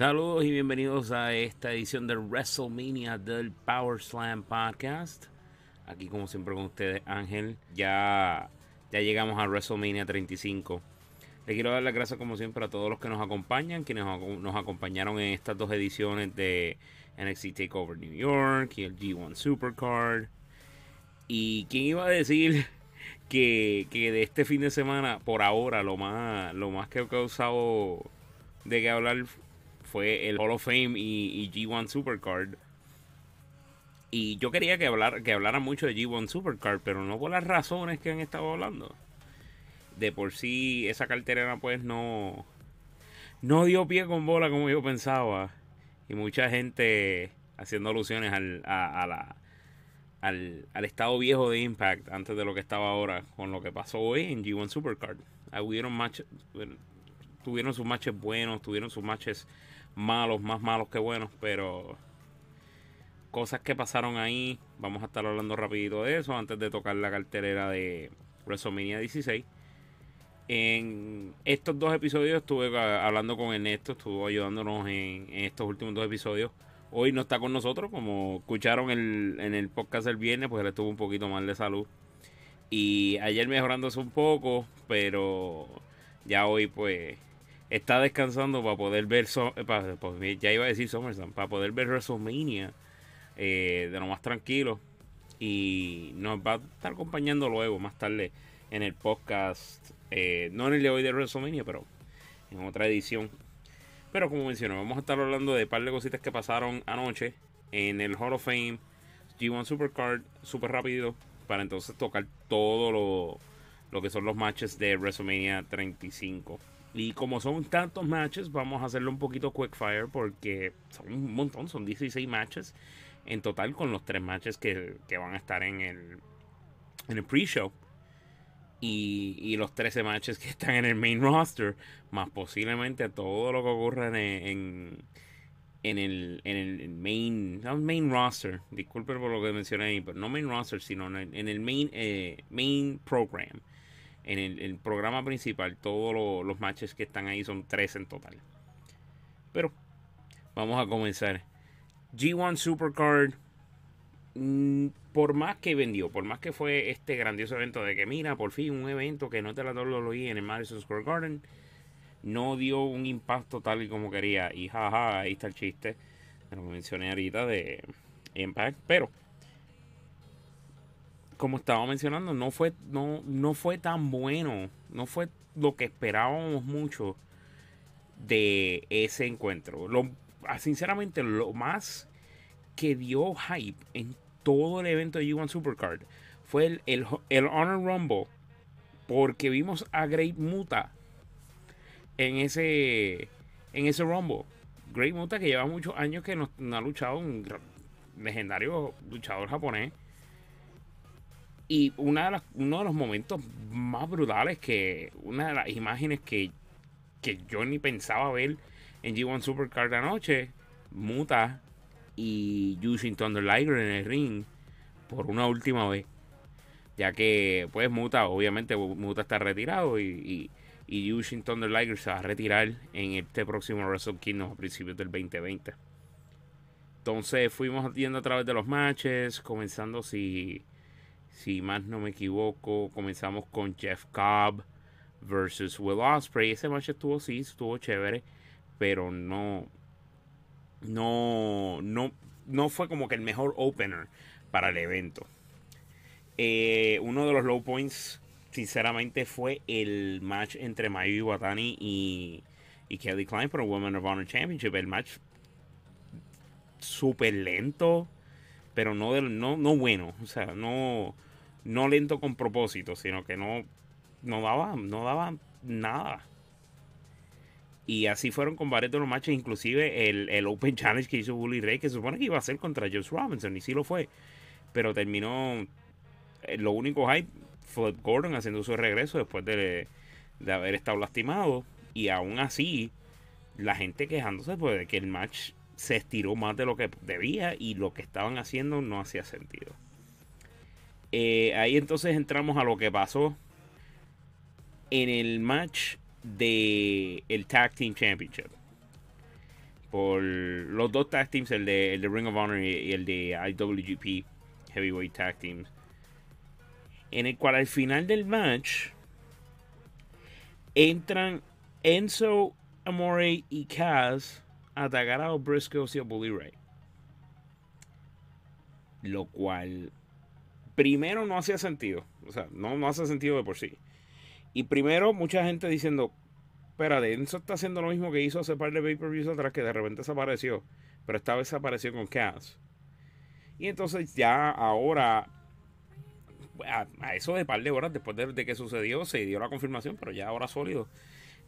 Saludos y bienvenidos a esta edición de WrestleMania del Power Slam Podcast. Aquí como siempre con ustedes Ángel. Ya, ya llegamos a WrestleMania 35. Le quiero dar las gracias como siempre a todos los que nos acompañan, quienes nos acompañaron en estas dos ediciones de NXT TakeOver New York y el G1 Supercard. Y quién iba a decir que, que, de este fin de semana, por ahora, lo más, lo más que ha causado de que hablar fue el Hall of Fame y, G1 Supercard. Y yo quería que, hablar, que hablara mucho de G1 Supercard, pero no por las razones que han estado hablando. De por sí, esa cartera pues no, no dio pie con bola como yo pensaba. Y mucha gente haciendo alusiones al, a, la, al, al, estado viejo de Impact antes de lo que estaba ahora, con lo que pasó hoy en G1 Supercard. Tuvieron sus matches buenos, tuvieron sus matches malos, más malos que buenos, pero cosas que pasaron ahí, vamos a estar hablando rapidito de eso antes de tocar la cartelera de WrestleMania 16. En estos dos episodios estuve hablando con Ernesto, estuvo ayudándonos en, estos últimos dos episodios. Hoy no está con nosotros, como escucharon en el podcast el viernes, pues él estuvo un poquito mal de salud. Y ayer mejorándose un poco, pero ya hoy pues está descansando para poder ver, eh, para, ya iba a decir SummerSlam, para poder ver WrestleMania eh, de lo más tranquilo. Y nos va a estar acompañando luego, más tarde, en el podcast, eh, no en el de hoy de WrestleMania, pero en otra edición. Pero como mencioné, vamos a estar hablando de un par de cositas que pasaron anoche en el Hall of Fame, G1 Supercard, súper rápido, para entonces tocar todo lo, lo que son los matches de WrestleMania 35. Y como son tantos matches, vamos a hacerlo un poquito quickfire porque son un montón, son 16 matches en total con los tres matches que, van a estar en el, en el pre-show. Y, los 13 matches que están en el main roster, más posiblemente todo lo que ocurra en, en, el, en el main, main roster, disculpen por lo que mencioné ahí, pero no main roster, sino en el, main, eh, main program en el, programa principal, todos los matches que están ahí son tres en total. Pero vamos a comenzar. G1 Supercard, mm, por más que vendió, por más que fue este grandioso evento de que mira, por fin un evento que no te la lo en el Madison Square Garden, no dio un impacto tal y como quería. Y jaja, ahí está el chiste, lo mencioné ahorita de Impact, pero como estaba mencionando, no fue, no, no fue tan bueno. No fue lo que esperábamos mucho de ese encuentro. Lo, ah, sinceramente, lo más que dio hype en todo el evento de G1 Supercard fue el, el, Honor Rumble. Porque vimos a Great Muta en ese, en ese Rumble. Great Muta que lleva muchos años que no, no ha luchado, un legendario luchador japonés y una de uno de los momentos más brutales que una de las imágenes que, yo ni pensaba ver en G1 Supercard anoche, Muta y Yushin Thunder Liger en el ring por una última vez. Ya que, pues, Muta, obviamente, Muta está retirado y, y, y Yushin Thunder Liger se va a retirar en este próximo Wrestle Kingdom a principios del 2020. Entonces fuimos viendo a través de los matches, comenzando si si más no me equivoco, comenzamos con Jeff Cobb versus Will Osprey. Ese match estuvo sí, estuvo chévere, pero no, no, no, no fue como que el mejor opener para el evento. Eh, uno de los low points, sinceramente, fue el match entre Mayu Iwatani y, y Kelly Klein por el Women of Honor Championship. El match súper lento, pero no, no, no bueno. O sea, no no lento con propósito, sino que no, no daba, no daba nada. Y así fueron con varios de los matches, inclusive el, Open Challenge que hizo Bully Ray, que se supone que iba a ser contra Josh Robinson, y sí lo fue. Pero terminó. Eh, lo único hype fue Gordon haciendo su regreso después de, de haber estado lastimado. Y aún así, la gente quejándose pues, de que el match se estiró más de lo que debía y lo que estaban haciendo no hacía sentido. Eh, ahí entonces entramos a lo que pasó en el match de el Tag Team Championship. por los dos tag teams, el de, el de Ring of Honor y, el de IWGP Heavyweight Tag Teams. En el cual al final del match entran Enzo Amore y Kaz atacar a los Briscoes y a Bully Ray. Lo cual primero no hacía sentido. O sea, no, no hace sentido de por sí. Y primero mucha gente diciendo, espérate, Enzo está haciendo lo mismo que hizo hace par de pay-per-views atrás que de repente desapareció. Pero esta vez desapareció con Cass. Y entonces ya ahora, a, eso de par de horas después de, que sucedió, se dio la confirmación, pero ya ahora sólido,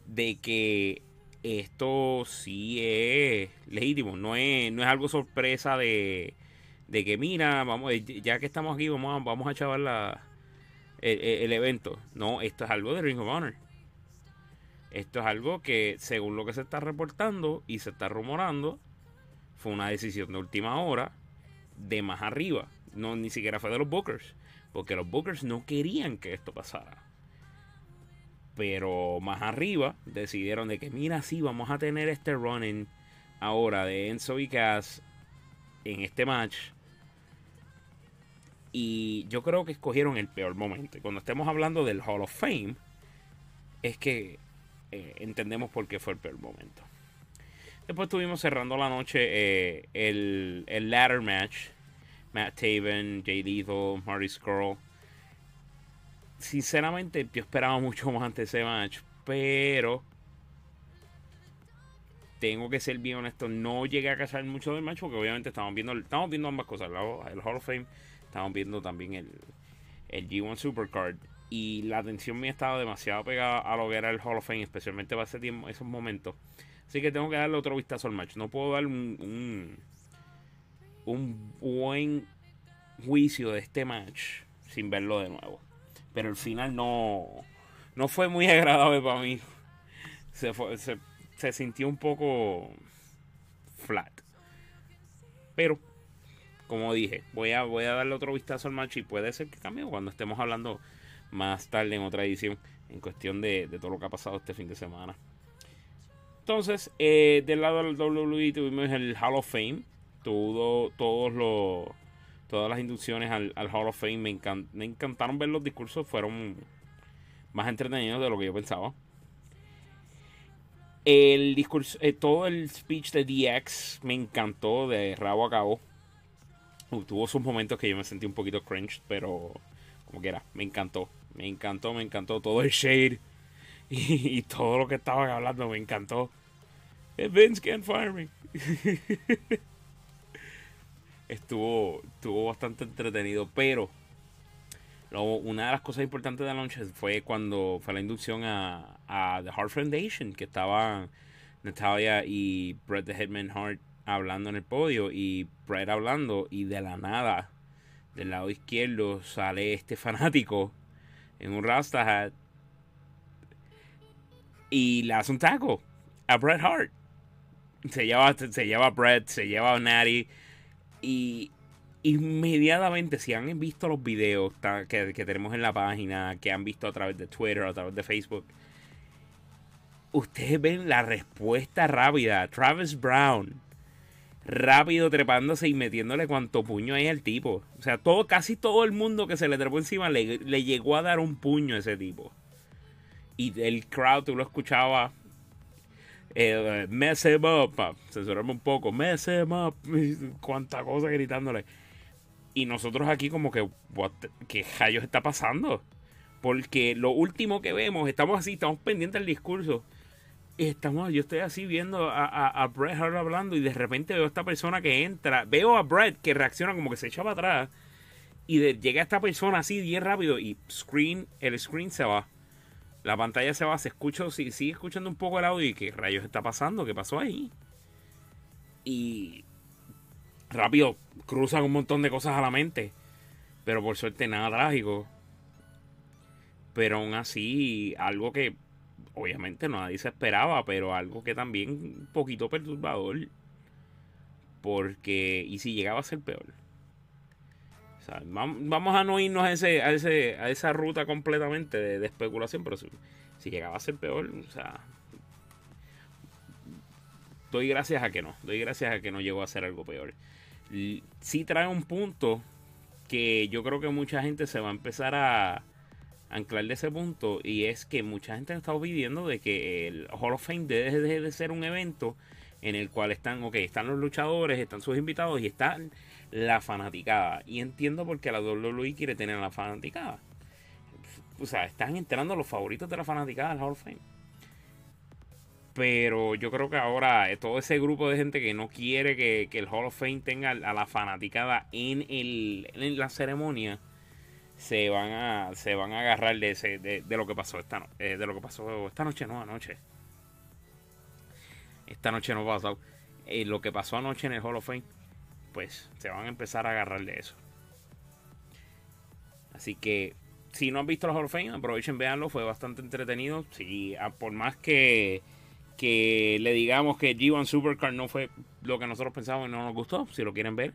de que esto sí es legítimo. No es, no es algo sorpresa de, de que mira, vamos, ya que estamos aquí, vamos a, vamos a la, el, evento. No, esto es algo de Ring of Honor. Esto es algo que, según lo que se está reportando y se está rumorando, fue una decisión de última hora de más arriba. No, ni siquiera fue de los Bookers. Porque los Bookers no querían que esto pasara. Pero más arriba decidieron de que, mira, sí, vamos a tener este running ahora de Enzo y Cass en este match y yo creo que escogieron el peor momento. Y cuando estemos hablando del Hall of Fame, es que eh, entendemos por qué fue el peor momento. Después estuvimos cerrando la noche eh, el, el ladder match. Matt Taven, Jay Lethal, Marty Skrull. Sinceramente, yo esperaba mucho más de ese match. Pero tengo que ser bien honesto. No llegué a casar mucho del match porque obviamente estamos viendo, estamos viendo ambas cosas. El Hall of Fame Estamos viendo también el, el G1 Supercard. Y la atención mía estaba demasiado pegada a lo que era el Hall of Fame, especialmente para ese esos momentos. Así que tengo que darle otro vistazo al match. No puedo dar un, un, buen juicio de este match sin verlo de nuevo. Pero el final no, no fue muy agradable para mí. Se, se, se sintió un poco flat. Pero como dije, voy a, voy a darle otro vistazo al match y puede ser que cambie cuando estemos hablando más tarde en otra edición en cuestión de, todo lo que ha pasado este fin de semana. Entonces, eh, del lado del WWE tuvimos el Hall of Fame. Todo, todos los, todas las inducciones al, Hall of Fame me, me encantaron ver los discursos. Fueron más entretenidos de lo que yo pensaba. El discurso, eh, todo el speech de DX me encantó de rabo a cabo tuvo sus momentos que yo me sentí un poquito cringe, pero como quiera, me encantó. Me encantó, me encantó todo el shade y, todo lo que estaban hablando, me encantó. Eh, Vince can't fire me. estuvo, estuvo bastante entretenido, pero una de las cosas importantes de la noche fue cuando fue la inducción a, The Heart Foundation, que estaban Natalia y Bret the Hitman Hart hablando en el podio y Brett hablando y de la nada del lado izquierdo sale este fanático en un Rasta hat y le hace un taco a Bret Hart. Se lleva, se lleva a Bret, se lleva a Natty y inmediatamente si han visto los videos que, tenemos en la página, que han visto a través de Twitter, a través de Facebook, ustedes ven la respuesta rápida. Travis Brown rápido trepándose y metiéndole cuanto puño hay al tipo. O sea, todo, casi todo el mundo que se le trepó encima le, llegó a dar un puño a ese tipo. Y el crowd, tú lo escuchabas. Eh, mess him up, censurarme un poco, mess him up, cuánta cosa gritándole. Y nosotros aquí como que, ¿qué rayos está pasando? Porque lo último que vemos, estamos así, estamos pendientes del discurso estamos, yo estoy así viendo a, a, Brett Hart hablando y de repente veo a esta persona que entra, veo a Brett que reacciona como que se echa para atrás y llega esta persona así bien rápido y screen, el screen se va. La pantalla se va, se escucha, sí, sigue escuchando un poco el audio y qué rayos está pasando, qué pasó ahí. Y rápido cruzan un montón de cosas a la mente, pero por suerte nada trágico. Pero aún así, algo que obviamente nadie se esperaba, pero algo que también un poquito perturbador. Porque, ¿y si llegaba a ser peor? Vamos a no irnos a, ese, a, ese, a esa ruta completamente de, especulación, pero si, llegaba a ser peor, o sea, doy gracias a que no. Doy gracias a que no llegó a ser algo peor. Sí trae un punto que yo creo que mucha gente se va a empezar a anclar de ese punto y es que mucha gente ha estado pidiendo de que el Hall of Fame deje de ser un evento en el cual están, ok, están los luchadores, están sus invitados y está la fanaticada. Y entiendo por qué la WWE quiere tener a la fanaticada. O sea, están entrando los favoritos de la fanaticada del Hall of Fame. Pero yo creo que ahora eh, todo ese grupo de gente que no quiere que, el Hall of Fame tenga a la fanaticada en, el, en la ceremonia se van a se van a agarrar de ese de, lo que pasó esta eh, de lo que pasó esta noche no anoche esta noche no pasó eh, lo que pasó anoche en el Hall of Fame pues se van a empezar a agarrar de eso así que si no han visto el Hall aprovechen véanlo fue bastante entretenido ah, por más que que le digamos que G1 Supercar no fue lo que nosotros pensábamos y no nos gustó si lo quieren ver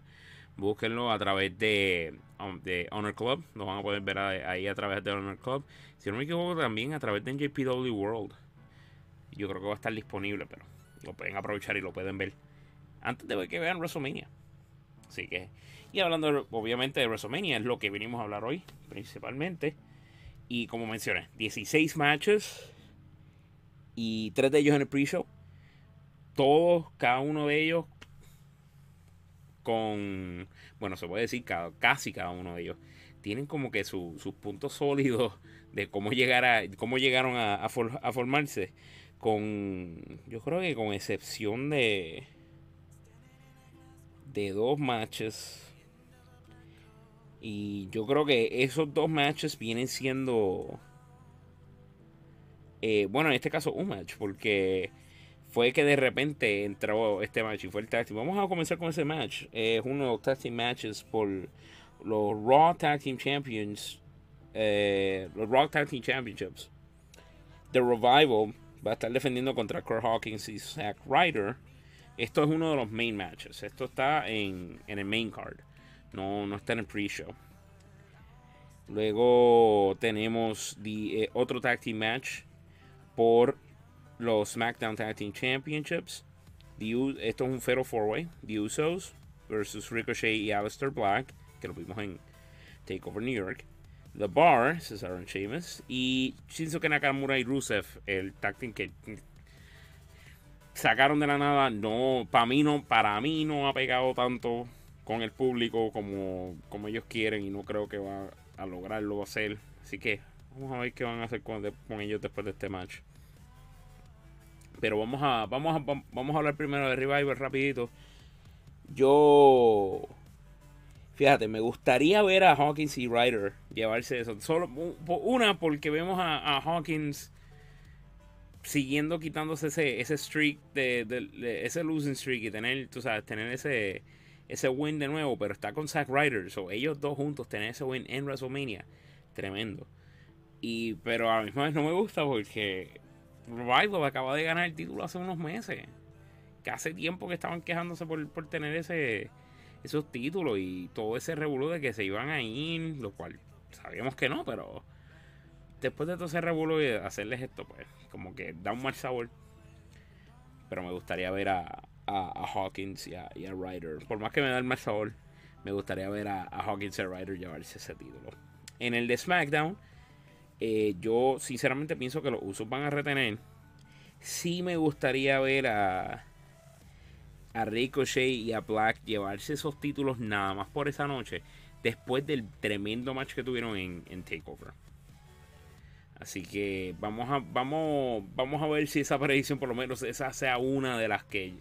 búsquenlo a través de, um, de Honor Club. Lo van a poder ver ahí a través de Honor Club. Si no me equivoco, también a través de NJPW World. Yo creo que va a estar disponible, pero lo pueden aprovechar y lo pueden ver antes de que vean WrestleMania. Así que, y hablando obviamente de WrestleMania, es lo que venimos a hablar hoy, principalmente. Y como mencioné, 16 matches y 3 de ellos en el pre-show. Todos, cada uno de ellos con, bueno, se puede decir casi cada uno de ellos, tienen como que sus puntos sólidos de cómo, llegar a, cómo llegaron a, formarse, con, yo creo que con excepción de, de dos matches, y yo creo que esos dos matches vienen siendo, eh, bueno, en este caso un match, porque fue que de repente entró este match y fue el tag. Vamos a comenzar con ese match. Es uno de los tag matches por los Raw Tag Team Champions. Eh, los Raw Tag Team Championships. The Revival va a estar defendiendo contra Kurt Hawkins y Zack Ryder. Esto es uno de los main matches. Esto está en, el main card. No, no está en el pre-show. Luego tenemos eh, otro tag team match por los SmackDown Tag Team Championships. esto es un Fatal 4-Way. The Usos versus Ricochet y Aleister Black, que lo vimos en Takeover New York. The Bar, Cesaro and Sheamus. Y Shinsuke Nakamura y Rusev, el tag team que sacaron de la nada. No, para mí no, para mí no ha pegado tanto con el público como, como ellos quieren y no creo que va a lograrlo hacer. Así que vamos a ver qué van a hacer con ellos después de este match. Pero vamos a, vamos a, vamos a hablar primero de Revival rapidito. Yo, fíjate, me gustaría ver a Hawkins y Ryder llevarse eso. Solo una porque vemos a, Hawkins siguiendo quitándose ese, ese streak de, ese losing streak y tener, tú sabes, tener ese ese win de nuevo, pero está con Zack Ryder, so ellos dos juntos tener ese win en WrestleMania, tremendo. Y pero a la misma vez no me gusta porque Revival acaba de ganar el título hace unos meses. Que hace tiempo que estaban quejándose por, tener ese esos títulos y todo ese revuelo de que se iban a ir, lo cual sabíamos que no, pero después de todo ese revuelo hacerles esto, pues como que da un mal sabor. Pero me gustaría ver a, a, Hawkins y a, Ryder. Por más que me da el mal sabor, me gustaría ver a, a Hawkins y a Ryder llevarse ese título. En el de SmackDown, eh, yo sinceramente pienso que los usos van a retener. Sí me gustaría ver a, a Ricochet y a Black llevarse esos títulos nada más por esa noche. Después del tremendo match que tuvieron en, en Takeover. Así que vamos a, vamos, vamos a ver si esa predicción por lo menos esa sea una de las que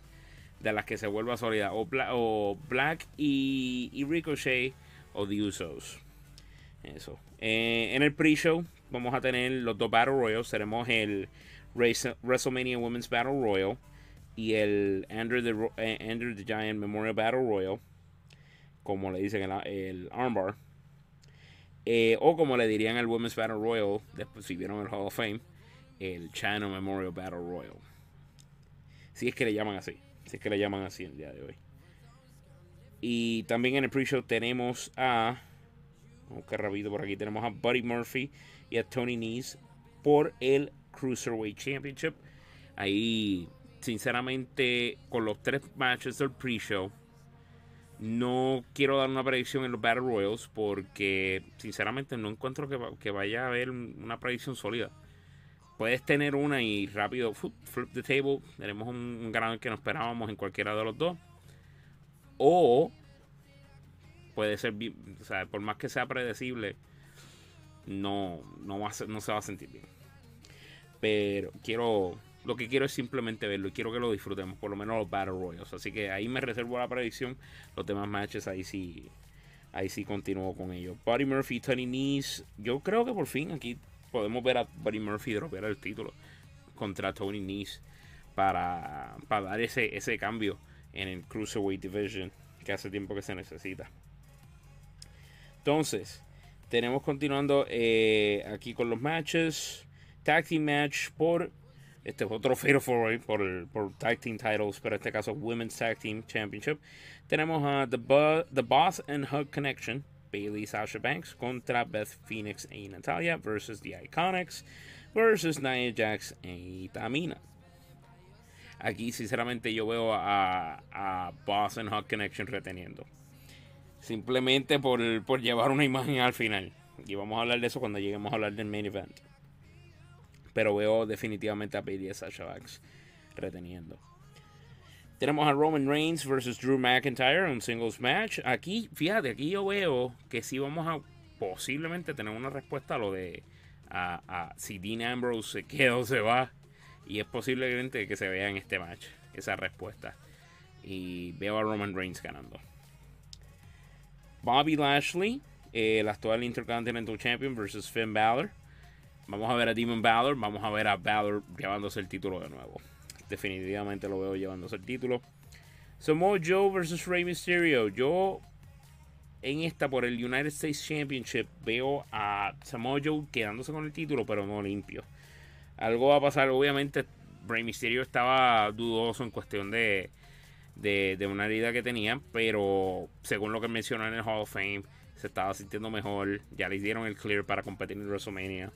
de las que se vuelva sólida. O, o Black y, Ricochet o The Usos. Eso. Eh, en el pre-show vamos a tener los dos Battle Royals. Tenemos el WrestleMania Women's Battle Royal y el Andrew the, eh, the Giant Memorial Battle Royal. Como le dicen el armbar. Eh, o como le dirían el Women's Battle Royal, después si vieron el Hall of Fame, el China Memorial Battle Royal. Si es que le llaman así. Si es que le llaman así el día de hoy. Y también en el pre-show tenemos a. Vamos a por aquí. Tenemos a Buddy Murphy y a Tony Nese por el Cruiserweight Championship. Ahí sinceramente, con los tres matches del pre-show, no quiero dar una predicción en los Battle Royals porque, sinceramente, no encuentro que, vaya a haber una predicción sólida. Puedes tener una y rápido flip the table. Tenemos un, ganador que no esperábamos en cualquiera de los dos. O puede ser, o sea, por más que sea predecible, no, no, va no se va a sentir bien. Pero quiero lo que quiero es simplemente verlo y quiero que lo disfrutemos, por lo menos los Battle Royals. Así que ahí me reservo la predicción. Los demás matches ahí sí, ahí sí continúo con ellos. Buddy Murphy, Tony Nese. Yo creo que por fin aquí podemos ver a Buddy Murphy dropear el título contra Tony Nese para, para dar ese, ese cambio en el Cruiserweight Division que hace tiempo que se necesita. Entonces, tenemos continuando eh, aquí con los matches. Tag Match por este es otro Fatal Four por, por Tag Team Titles, pero en este caso Women's Tag Team Championship. Tenemos a the, the Boss and Hug Connection, Bailey Sasha Banks contra Beth Phoenix y Natalia versus The Iconics versus Nia Jax y Tamina. Aquí sinceramente yo veo a, a Boss and Hug Connection reteniendo. Simplemente por, por llevar una imagen al final. Y vamos a hablar de eso cuando lleguemos a hablar del main event pero veo definitivamente a Bailey Sasha Banks reteniendo. Tenemos a Roman Reigns versus Drew McIntyre, un singles match. Aquí, fíjate, aquí yo veo que sí vamos a posiblemente tener una respuesta a lo de a, si Dean Ambrose se queda o se va. Y es posiblemente que se vea en este match esa respuesta. Y veo a Roman Reigns ganando. Bobby Lashley, el actual Intercontinental Champion versus Finn Balor. Vamos a ver a Demon Balor, vamos a ver a Balor llevándose el título de nuevo. Definitivamente lo veo llevándose el título. Samoa Joe versus Rey Mysterio. Yo en esta por el United States Championship veo a Samoa Joe quedándose con el título, pero no limpio. Algo va a pasar, obviamente. Rey Mysterio estaba dudoso en cuestión de, de, de, una herida que tenía, pero según lo que mencionó en el Hall of Fame, se estaba sintiendo mejor. Ya le dieron el clear para competir en WrestleMania.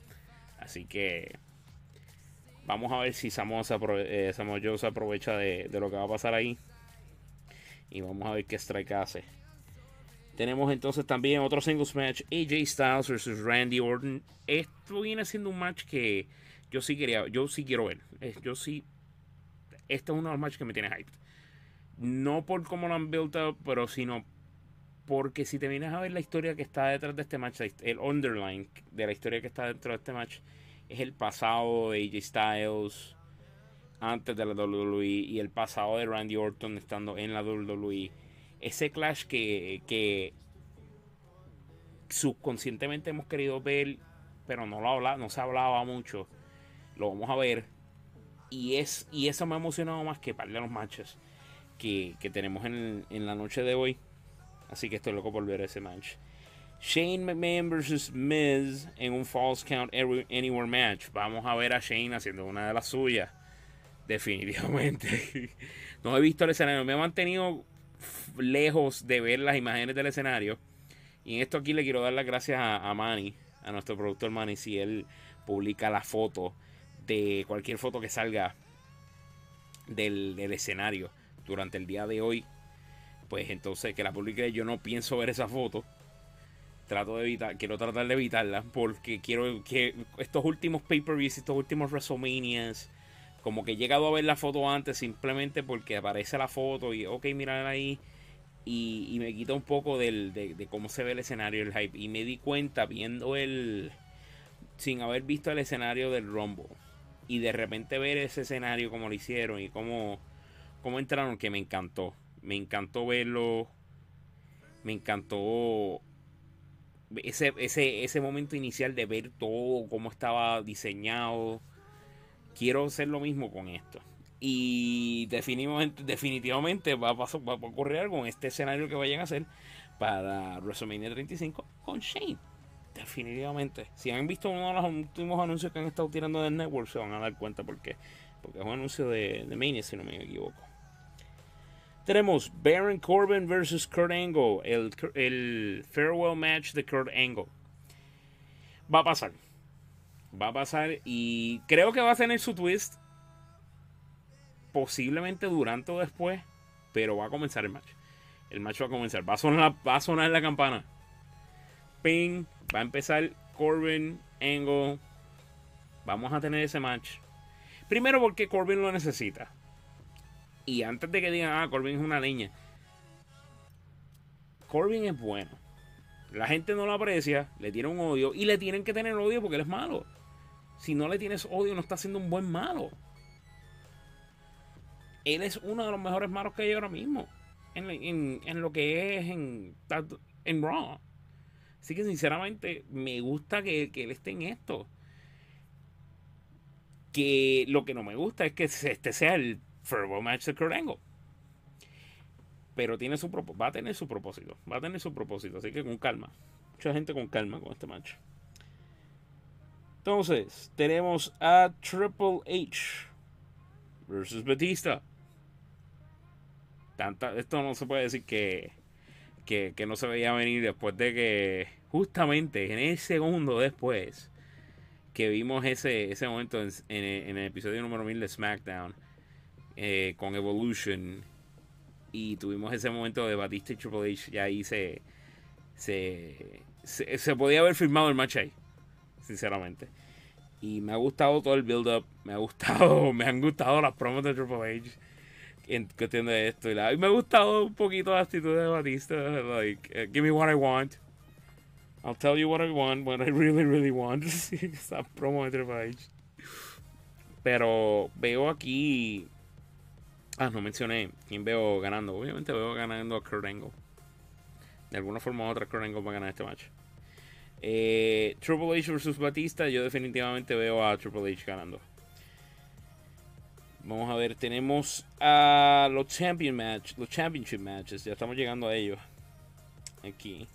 Así que vamos a ver si Samoa, eh, se aprovecha de, lo que va a pasar ahí. Y vamos a ver qué strike hace. Tenemos entonces también otro singles match. AJ Styles versus Randy Orton. Esto viene siendo un match que yo sí quería, yo sí quiero ver. Yo sí. Este es uno de los matches que me tiene hyped. No por cómo lo han built up, pero sino porque si te vienes a ver la historia que está detrás de este match, el underline de la historia que está dentro de este match, es el pasado de AJ Styles antes de la WWE y el pasado de Randy Orton estando en la WWE. Ese clash que, que subconscientemente hemos querido ver, pero no, lo habla, no se hablaba mucho. Lo vamos a ver. Y, es, y eso me ha emocionado más que para los matches que, que tenemos en, en la noche de hoy. Así que estoy loco por ver ese match. Shane McMahon versus Miz en un False Count Anywhere match. Vamos a ver a Shane haciendo una de las suyas. Definitivamente. no he visto el escenario. Me he mantenido lejos de ver las imágenes del escenario. Y en esto aquí le quiero dar las gracias a, Manny, a nuestro productor Manny, si él publica la foto de cualquier foto que salga del, del escenario durante el día de hoy pues entonces que la publique yo no pienso ver esa foto. Trato de evitar, quiero tratar de evitarla porque quiero que estos últimos pay-per-views, estos últimos WrestleManias, como que he llegado a ver la foto antes simplemente porque aparece la foto y ok, mirar ahí. Y, me quita un poco de, cómo se ve el escenario, el hype. Y me di cuenta viendo el. Sin haber visto el escenario del Rumble. Y de repente ver ese escenario como lo hicieron y cómo, cómo entraron, que me encantó. Me encantó verlo. Me encantó ese, ese, ese momento inicial de ver todo, cómo estaba diseñado. Quiero hacer lo mismo con esto. Y definitivamente, definitivamente va, a pasar, va a ocurrir algo en este escenario que vayan a hacer para WrestleMania 35 con Shane. Definitivamente. Si han visto uno de los últimos anuncios que han estado tirando del network, se van a dar cuenta por qué. Porque es un anuncio de, de Mania, si no me equivoco. Tenemos Baron Corbin versus Kurt Angle, el, farewell match de Kurt Angle. Va a pasar. Va a pasar y creo que va a tener su twist. posiblemente durante o después, pero va a comenzar el match. El match va a comenzar. Va a sonar, va a sonar la campana. Ping. Va a empezar Corbin, Angle. Vamos a tener ese match. Primero porque Corbin lo necesita. Y antes de que digan, ah, Corbin es una leña. Corbin es bueno. La gente no lo aprecia, le tiene un odio y le tienen que tener odio porque él es malo. Si no le tienes odio, no está siendo un buen malo. Él es uno de los mejores malos que hay ahora mismo. En, lo que es en, en Raw. Así que sinceramente me gusta que, que él esté en esto. Que lo que no me gusta es que este sea el Furbo Match de Kurt Angle. Pero tiene su va a tener su propósito. Va a tener su propósito. Así que con calma. Mucha gente con calma con este match. Entonces, tenemos a Triple H versus Batista. Tanta, esto no se puede decir que, que, no se veía venir después de que, justamente en el segundo después, que vimos ese, ese momento en, en, el episodio número 1000 de SmackDown eh, con Evolution y tuvimos ese momento de Batista y Triple H y ahí se, se, se, podía haber firmado el match ahí, sinceramente. Y me ha gustado todo el build-up, me ha gustado, me han gustado las promos de Triple H en cuestión de esto. Y, la, y me ha gustado un poquito la actitud de Batista, like, uh, give me what I want. I'll tell you what I want, what I really, really want. Esa promo de Triple H. Pero veo aquí Ah, no mencioné quién veo ganando. Obviamente veo ganando a Kurt Angle. De alguna forma u otra, Kurt Angle va a ganar este match. Eh, Triple H versus Batista, yo definitivamente veo a Triple H ganando. Vamos a ver, tenemos a los champion match, los championship matches, ya estamos llegando a ellos. Aquí.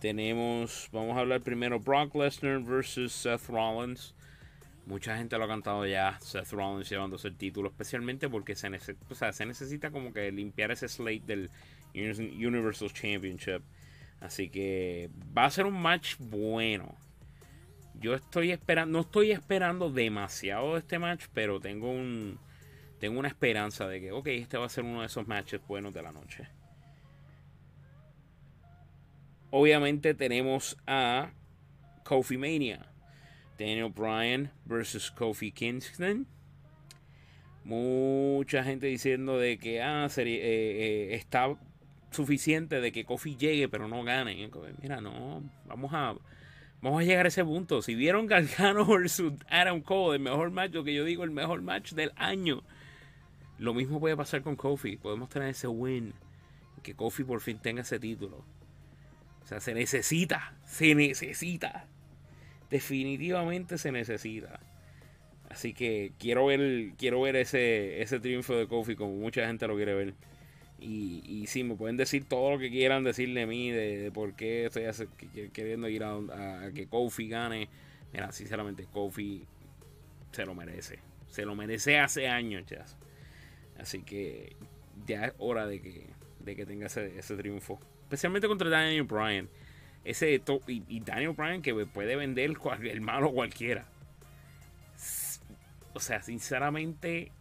Tenemos, vamos a hablar primero Brock Lesnar versus Seth Rollins. Mucha gente lo ha cantado ya, Seth Rollins llevándose el título, especialmente porque se, se necesita como que limpiar ese slate del Universal Championship. Así que va a ser un match bueno. Yo estoy esperando, no estoy esperando demasiado de este match, pero tengo un tengo una esperanza de que, ok, este va a ser uno de esos matches buenos de la noche. Obviamente tenemos a Kofi Mania Daniel Bryan versus Kofi Kingston. Mucha gente diciendo de que ah, eh, eh, está suficiente de que Kofi llegue pero no gane. Mira, no, vamos a, vamos a llegar a ese punto. Si vieron Gargano versus Adam Cole, el mejor match, lo que yo digo, el mejor match del año. Lo mismo puede pasar con Kofi. Podemos tener ese win. Que Kofi por fin tenga ese título. O sea, se necesita. Se necesita definitivamente se necesita. Así que quiero ver, quiero ver ese, ese triunfo de Kofi como mucha gente lo quiere ver. Y, y sí, me pueden decir todo lo que quieran decirle a mí de, por qué estoy queriendo ir a, que Kofi gane. Mira, sinceramente, Kofi se lo merece. Se lo merece hace años ya. Así que ya es hora de que, de que tenga ese, ese triunfo. Especialmente contra Daniel Bryan ese y, y, Daniel Bryan que puede vender el malo cualquiera. O sea, sinceramente,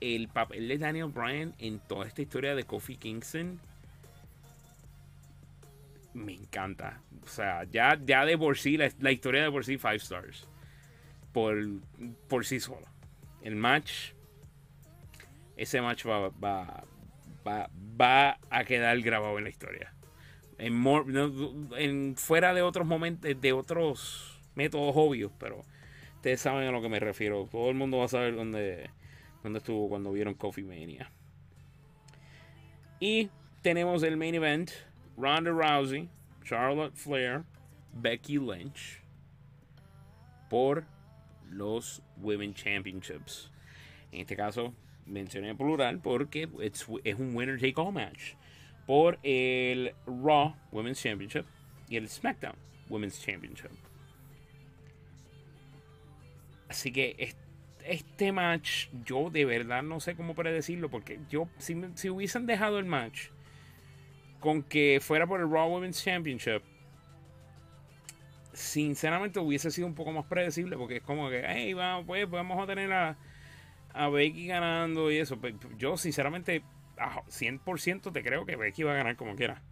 el papel de Daniel Bryan en toda esta historia de Kofi Kingston me encanta. O sea, ya, ya de por sí, la, historia de por sí, 5 stars. Por, por sí solo. El match, ese match va, va, va, va a quedar grabado en la historia en, fuera de otros momentos, de otros métodos obvios, pero ustedes saben a lo que me refiero. Todo el mundo va a saber dónde, dónde estuvo cuando vieron Coffee Mania. Y tenemos el main event: Ronda Rousey, Charlotte Flair, Becky Lynch por los Women Championships. En este caso, mencioné plural porque es un winner take all match por el Raw Women's Championship y el SmackDown Women's Championship. Así que este match, yo de verdad no sé cómo predecirlo, porque yo, si, si hubiesen dejado el match con que fuera por el Raw Women's Championship, sinceramente hubiese sido un poco más predecible, porque es como que, hey, vamos, pues, vamos a tener a, a Becky ganando y eso. Yo, sinceramente, 100% te creo que Becky va a ganar como quiera.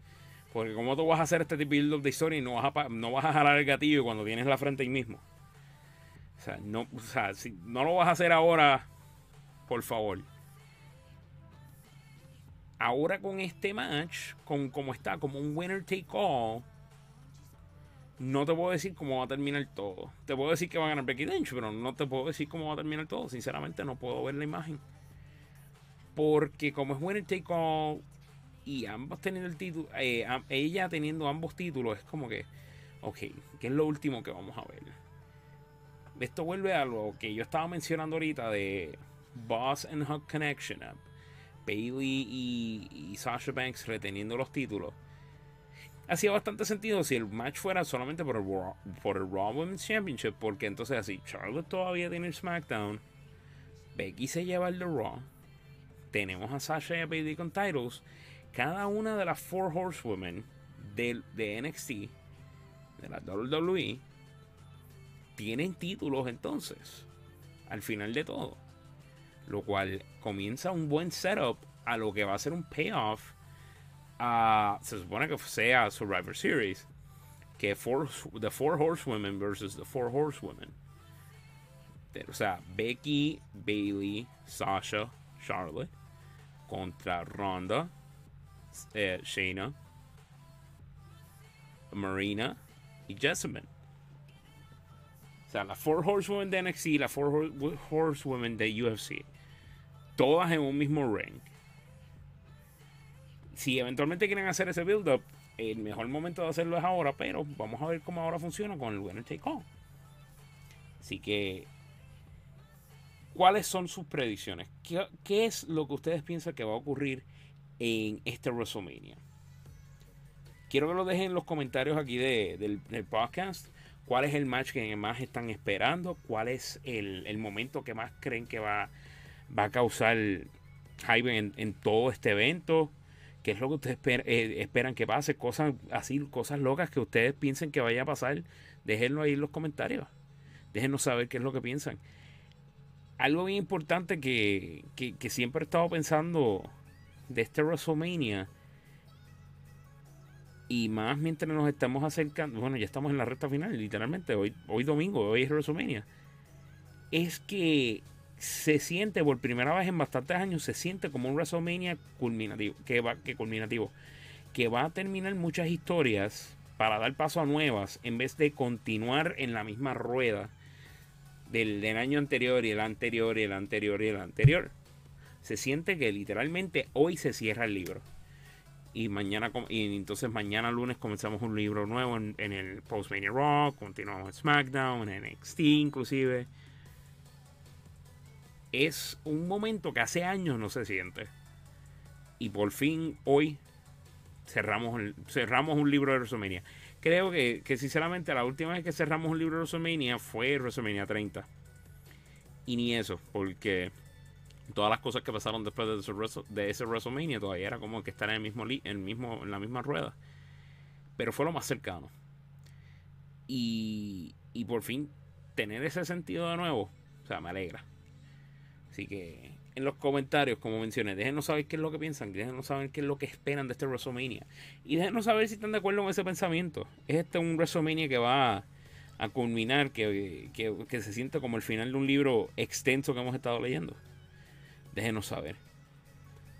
Porque como tú vas a hacer este tipo de historia y no vas a, no vas a jalar el gatillo cuando tienes la frente ahí mismo. O sea, no, o sea, si no lo vas a hacer ahora, por favor. Ahora con este match, con como está, como un winner take all, no te puedo decir cómo va a terminar todo. Te puedo decir que va a ganar Becky Lynch, pero no te puedo decir cómo va a terminar todo. Sinceramente, no puedo ver la imagen. Porque como es winner take all y ambos teniendo el título, eh, ella teniendo ambos títulos, es como que, ok, ¿qué es lo último que vamos a ver? Esto vuelve a lo que yo estaba mencionando ahorita de Boss and Hug Connection. Bailey y, y Sasha Banks reteniendo los títulos hacía bastante sentido si el match fuera solamente por el, Raw, por el Raw Women's Championship, porque entonces así Charlotte todavía tiene el SmackDown, Becky se lleva el de Raw, tenemos a Sasha y a Bailey con titles, cada una de las Four Horsewomen de, de NXT, de la WWE, tienen títulos entonces, al final de todo, lo cual comienza un buen setup a lo que va a ser un payoff se supone que sea Survivor Series, que four, The Four Horsewomen versus The Four Horsewomen. O sea, Becky, Bailey, Sasha, Charlotte contra Ronda, eh, Shayna, Marina y Jessamine. O sea, las Four Horsewomen de NXT y las Four Horsewomen de UFC. Todas en un mismo ring si eventualmente quieren hacer ese build-up, el mejor momento de hacerlo es ahora, pero vamos a ver cómo ahora funciona con el winner take all. Así que, ¿cuáles son sus predicciones? ¿Qué, es lo que ustedes piensan que va a ocurrir en este WrestleMania? Quiero que lo dejen en los comentarios aquí del, podcast. ¿Cuál es el match que más están esperando? ¿Cuál es el, momento que más creen que va, va a causar hype en todo este evento? qué es lo que ustedes eh, esperan que pase, cosas así, cosas locas que ustedes piensen que vaya a pasar, déjenlo ahí en los comentarios. Déjenos saber qué es lo que piensan. Algo bien importante que, que, siempre he estado pensando de este WrestleMania, y más mientras nos estamos acercando, bueno, ya estamos en la recta final, literalmente, hoy, hoy domingo, hoy es WrestleMania, es que se siente por primera vez en bastantes años, se siente como un WrestleMania culminativo, que va, que culminativo, que va a terminar muchas historias para dar paso a nuevas en vez de continuar en la misma rueda del, año anterior y el anterior y el anterior y el anterior. Se siente que literalmente hoy se cierra el libro. Y mañana y entonces mañana lunes comenzamos un libro nuevo en, en el Postmania Raw, continuamos en SmackDown, en NXT inclusive es un momento que hace años no se siente. Y por fin hoy cerramos, cerramos un libro de WrestleMania. Creo que, sinceramente la última vez que cerramos un libro de WrestleMania fue WrestleMania 30. Y ni eso, porque todas las cosas que pasaron después de ese, de ese WrestleMania todavía era como que estar en el mismo, el mismo, en la misma rueda. Pero fue lo más cercano. Y, y por fin tener ese sentido de nuevo, o sea, me alegra. Así que en los comentarios, como mencioné, déjenos saber qué es lo que piensan, déjenos saber qué es lo que esperan de este WrestleMania. Y déjenos saber si están de acuerdo con ese pensamiento. ¿Es este un WrestleMania que va a culminar, que, se siente como el final de un libro extenso que hemos estado leyendo? Déjenos saber.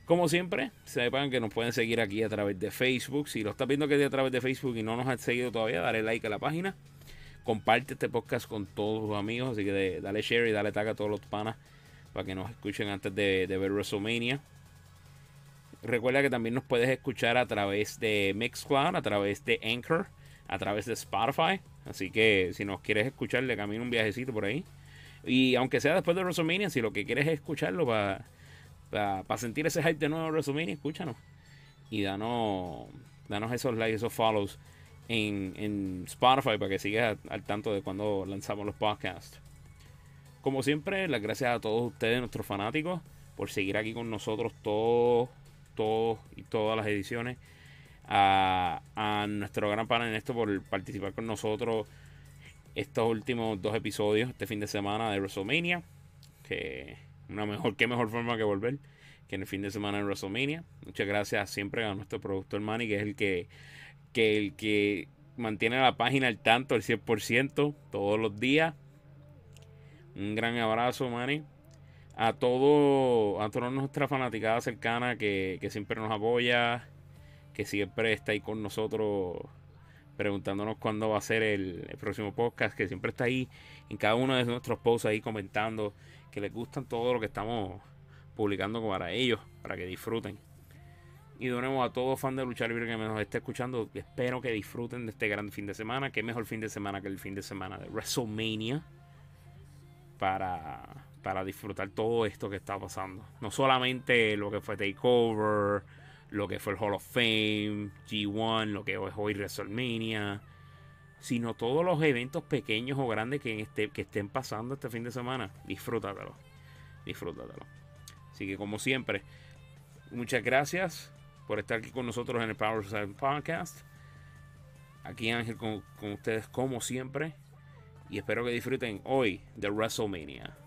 Como siempre, sepan que nos pueden seguir aquí a través de Facebook. Si lo estás viendo que es a través de Facebook y no nos has seguido todavía, dale like a la página. Comparte este podcast con todos tus amigos. Así que dale share y dale tag a todos los panas para que nos escuchen antes de, ver WrestleMania. Recuerda que también nos puedes escuchar a través de Mixcloud, a través de Anchor, a través de Spotify. Así que si nos quieres escuchar, le camino un viajecito por ahí. Y aunque sea después de WrestleMania, si lo que quieres es escucharlo para para sentir ese hype de nuevo de WrestleMania, escúchanos. Y danos, danos esos likes, esos follows en, en Spotify para que sigas al tanto de cuando lanzamos los podcasts. Como siempre, las gracias a todos ustedes, nuestros fanáticos, por seguir aquí con nosotros todos, todos y todas las ediciones. A, nuestro gran panel esto por participar con nosotros estos últimos dos episodios este fin de semana de WrestleMania. Que una mejor, qué mejor forma que volver que en el fin de semana en WrestleMania. Muchas gracias siempre a nuestro productor Manny, que es el que, que, el que mantiene la página al tanto, al 100%, todos los días. Un gran abrazo, Manny. A todo, a toda nuestra fanaticada cercana que, que siempre nos apoya, que siempre está ahí con nosotros preguntándonos cuándo va a ser el, próximo podcast, que siempre está ahí en cada uno de nuestros posts ahí comentando que les gustan todo lo que estamos publicando para ellos, para que disfruten. Y de nuevo a todo fan de luchar libre que nos esté escuchando, espero que disfruten de este gran fin de semana. Que mejor fin de semana que el fin de semana de WrestleMania para, para disfrutar todo esto que está pasando. No solamente lo que fue Takeover, lo que fue el Hall of Fame, G1, lo que es hoy WrestleMania, sino todos los eventos pequeños o grandes que, este, que estén pasando este fin de semana. Disfrútatelo. Disfrútatelo. Así que como siempre, muchas gracias por estar aquí con nosotros en el Power Side Podcast. Aquí Ángel con ustedes como siempre. Y espero que disfruten hoy de WrestleMania.